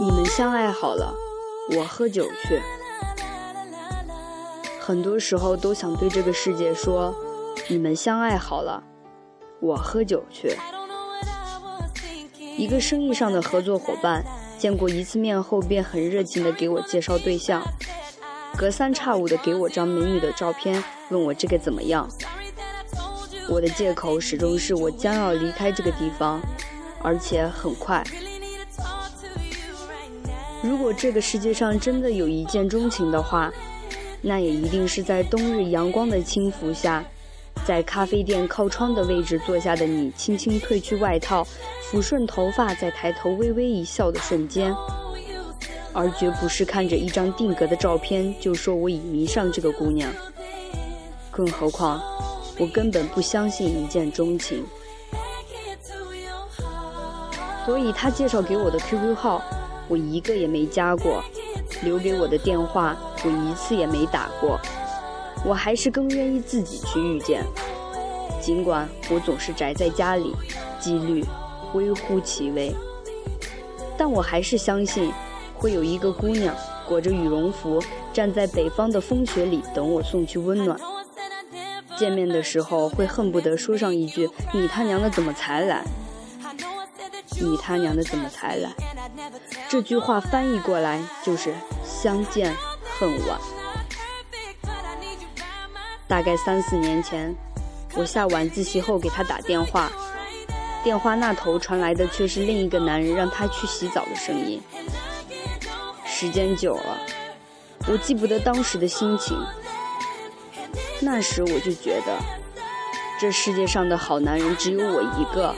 你们相爱好了，我喝酒去。很多时候都想对这个世界说：你们相爱好了，我喝酒去。一个生意上的合作伙伴，见过一次面后便很热情地给我介绍对象，隔三差五地给我张美女的照片，问我这个怎么样。我的借口始终是我将要离开这个地方，而且很快。如果这个世界上真的有一见钟情的话，那也一定是在冬日阳光的轻拂下，在咖啡店靠窗的位置坐下的你，轻轻褪去外套，抚顺头发，再抬头微微一笑的瞬间，而绝不是看着一张定格的照片就说我已迷上这个姑娘。更何况，我根本不相信一见钟情，所以他介绍给我的 QQ 号。我一个也没加过，留给我的电话我一次也没打过，我还是更愿意自己去遇见。尽管我总是宅在家里，几率微乎其微，但我还是相信，会有一个姑娘裹着羽绒服，站在北方的风雪里等我送去温暖。见面的时候会恨不得说上一句：“你他娘的怎么才来？”你他娘的怎么才来？这句话翻译过来就是相见恨晚。大概三四年前，我下晚自习后给他打电话，电话那头传来的却是另一个男人让他去洗澡的声音。时间久了，我记不得当时的心情。那时我就觉得，这世界上的好男人只有我一个。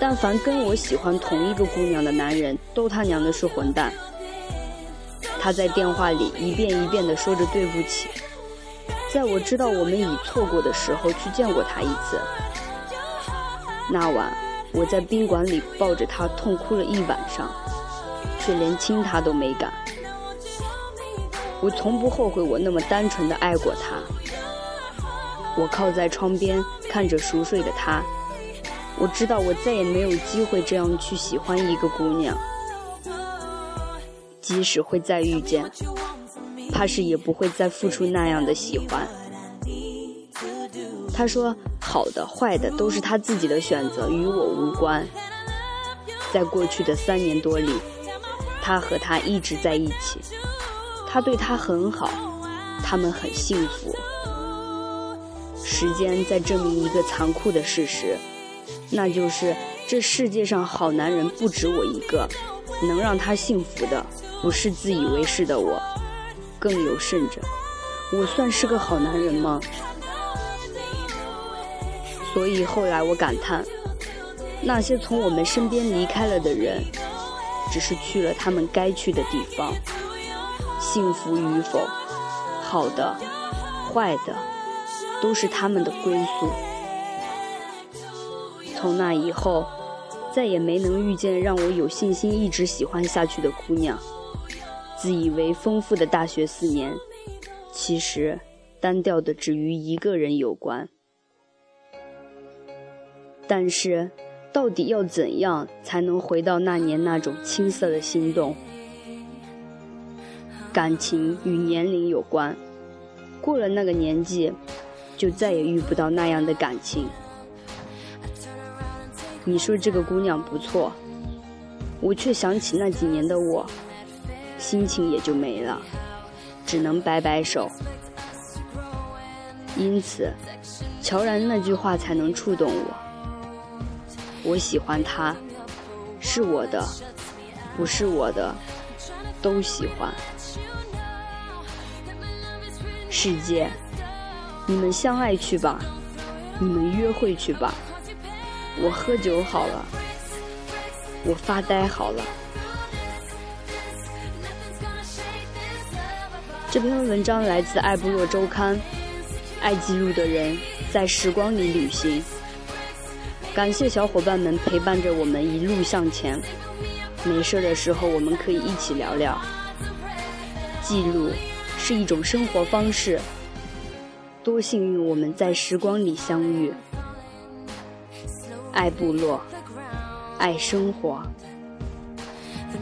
但凡跟我喜欢同一个姑娘的男人，都他娘的是混蛋。他在电话里一遍一遍地说着对不起，在我知道我们已错过的时候去见过他一次。那晚我在宾馆里抱着他痛哭了一晚上，却连亲他都没敢。我从不后悔我那么单纯的爱过他。我靠在窗边看着熟睡的他。我知道我再也没有机会这样去喜欢一个姑娘，即使会再遇见，怕是也不会再付出那样的喜欢。他说：“好的、坏的都是他自己的选择，与我无关。”在过去的三年多里，他和她一直在一起，他对她很好，他们很幸福。时间在证明一个残酷的事实。那就是这世界上好男人不止我一个，能让他幸福的不是自以为是的我，更有甚者，我算是个好男人吗？所以后来我感叹，那些从我们身边离开了的人，只是去了他们该去的地方，幸福与否，好的，坏的，都是他们的归宿。从那以后，再也没能遇见让我有信心一直喜欢下去的姑娘。自以为丰富的大学四年，其实单调的只与一个人有关。但是，到底要怎样才能回到那年那种青涩的心动？感情与年龄有关，过了那个年纪，就再也遇不到那样的感情。你说这个姑娘不错，我却想起那几年的我，心情也就没了，只能摆摆手。因此，乔然那句话才能触动我。我喜欢他，是我的，不是我的，都喜欢。世界，你们相爱去吧，你们约会去吧。我喝酒好了，我发呆好了。这篇文章来自《爱部落周刊》，爱记录的人在时光里旅行。感谢小伙伴们陪伴着我们一路向前。没事的时候，我们可以一起聊聊。记录是一种生活方式，多幸运我们在时光里相遇。爱部落爱生活。The